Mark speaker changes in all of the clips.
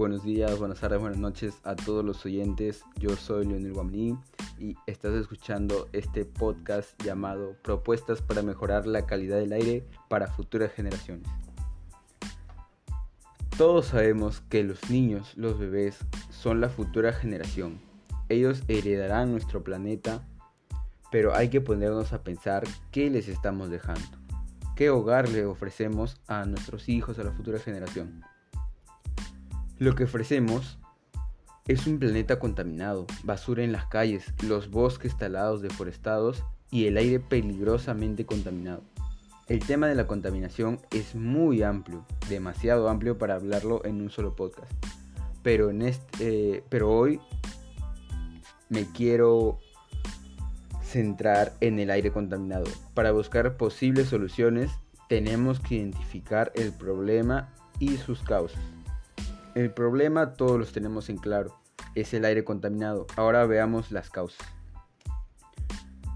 Speaker 1: buenos días, buenas tardes, buenas noches a todos los oyentes. Yo soy Leonel Guamní y estás escuchando este podcast llamado Propuestas para mejorar la calidad del aire para futuras generaciones. Todos sabemos que los niños, los bebés, son la futura generación. Ellos heredarán nuestro planeta, pero hay que ponernos a pensar qué les estamos dejando. ¿Qué hogar le ofrecemos a nuestros hijos, a la futura generación? Lo que ofrecemos es un planeta contaminado, basura en las calles, los bosques talados deforestados y el aire peligrosamente contaminado. El tema de la contaminación es muy amplio, demasiado amplio para hablarlo en un solo podcast. Pero, en este, hoy me quiero centrar en el aire contaminado. Para buscar posibles soluciones tenemos que identificar el problema y sus causas. El problema todos los tenemos en claro, es el aire contaminado. Ahora veamos las causas.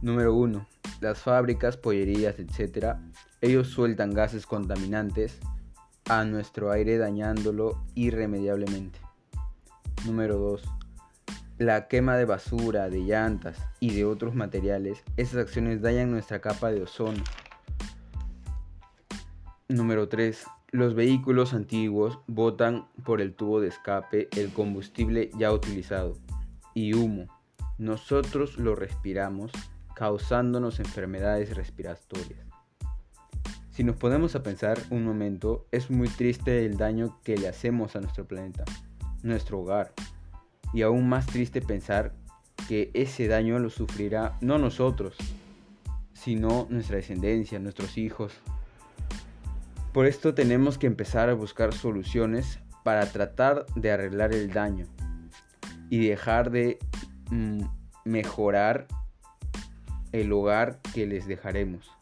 Speaker 1: Número 1. Las fábricas, pollerías, etc. Ellos sueltan gases contaminantes a nuestro aire dañándolo irremediablemente. Número 2. La quema de basura, de llantas y de otros materiales. Esas acciones dañan nuestra capa de ozono. Número 3 los vehículos antiguos botan por el tubo de escape el combustible ya utilizado y humo. Nosotros lo respiramos causándonos enfermedades respiratorias. Si nos ponemos a pensar un momento, es muy triste el daño que le hacemos a nuestro planeta, nuestro hogar. Y aún más triste pensar que ese daño lo sufrirá no nosotros, sino nuestra descendencia, nuestros hijos, por esto tenemos que empezar a buscar soluciones para tratar de arreglar el daño y dejar de mm, mejorar el hogar que les dejaremos.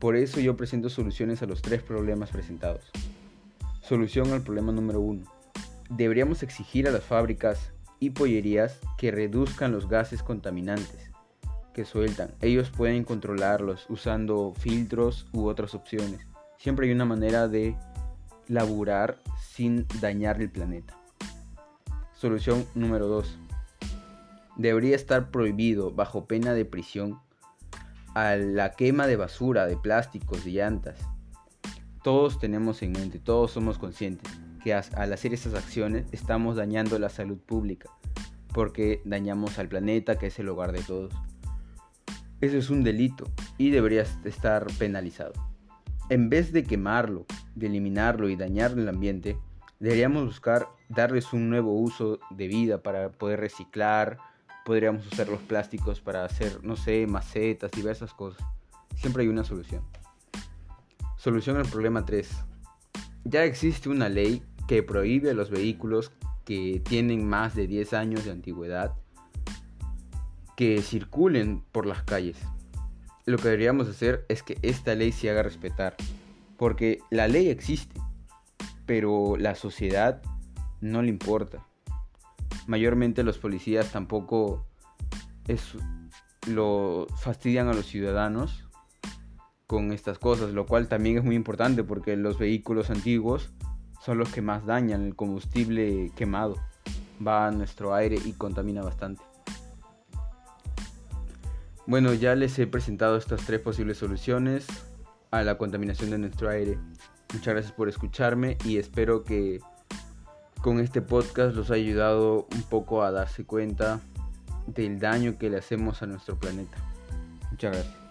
Speaker 1: Por eso yo presento soluciones a los tres problemas presentados. Solución al problema número uno. Deberíamos exigir a las fábricas y pollerías que reduzcan los gases contaminantes que sueltan. Ellos pueden controlarlos usando filtros u otras opciones. Siempre hay una manera de laburar sin dañar el planeta. Solución número 2. Debería estar prohibido, bajo pena de prisión, a la quema de basura, de plásticos, de llantas. Todos tenemos en mente, todos somos conscientes que al hacer estas acciones estamos dañando la salud pública, porque dañamos al planeta que es el hogar de todos. Eso es un delito y debería estar penalizado. En vez de quemarlo, de eliminarlo y dañar el ambiente, deberíamos buscar darles un nuevo uso de vida para poder reciclar, podríamos usar los plásticos para hacer, no sé, macetas, diversas cosas. Siempre hay una solución. Solución al problema 3. Ya existe una ley que prohíbe a los vehículos que tienen más de 10 años de antigüedad que circulen por las calles lo que deberíamos hacer es que esta ley se haga respetar. Porque la ley existe, pero la sociedad no le importa. Mayormente los policías tampoco lo fastidian a los ciudadanos con estas cosas, lo cual también es muy importante porque los vehículos antiguos son los que más dañan, el combustible quemado va a nuestro aire y contamina bastante. Bueno, ya les he presentado estas tres posibles soluciones a la contaminación de nuestro aire. Muchas gracias por escucharme y espero que con este podcast los haya ayudado un poco a darse cuenta del daño que le hacemos a nuestro planeta. Muchas gracias.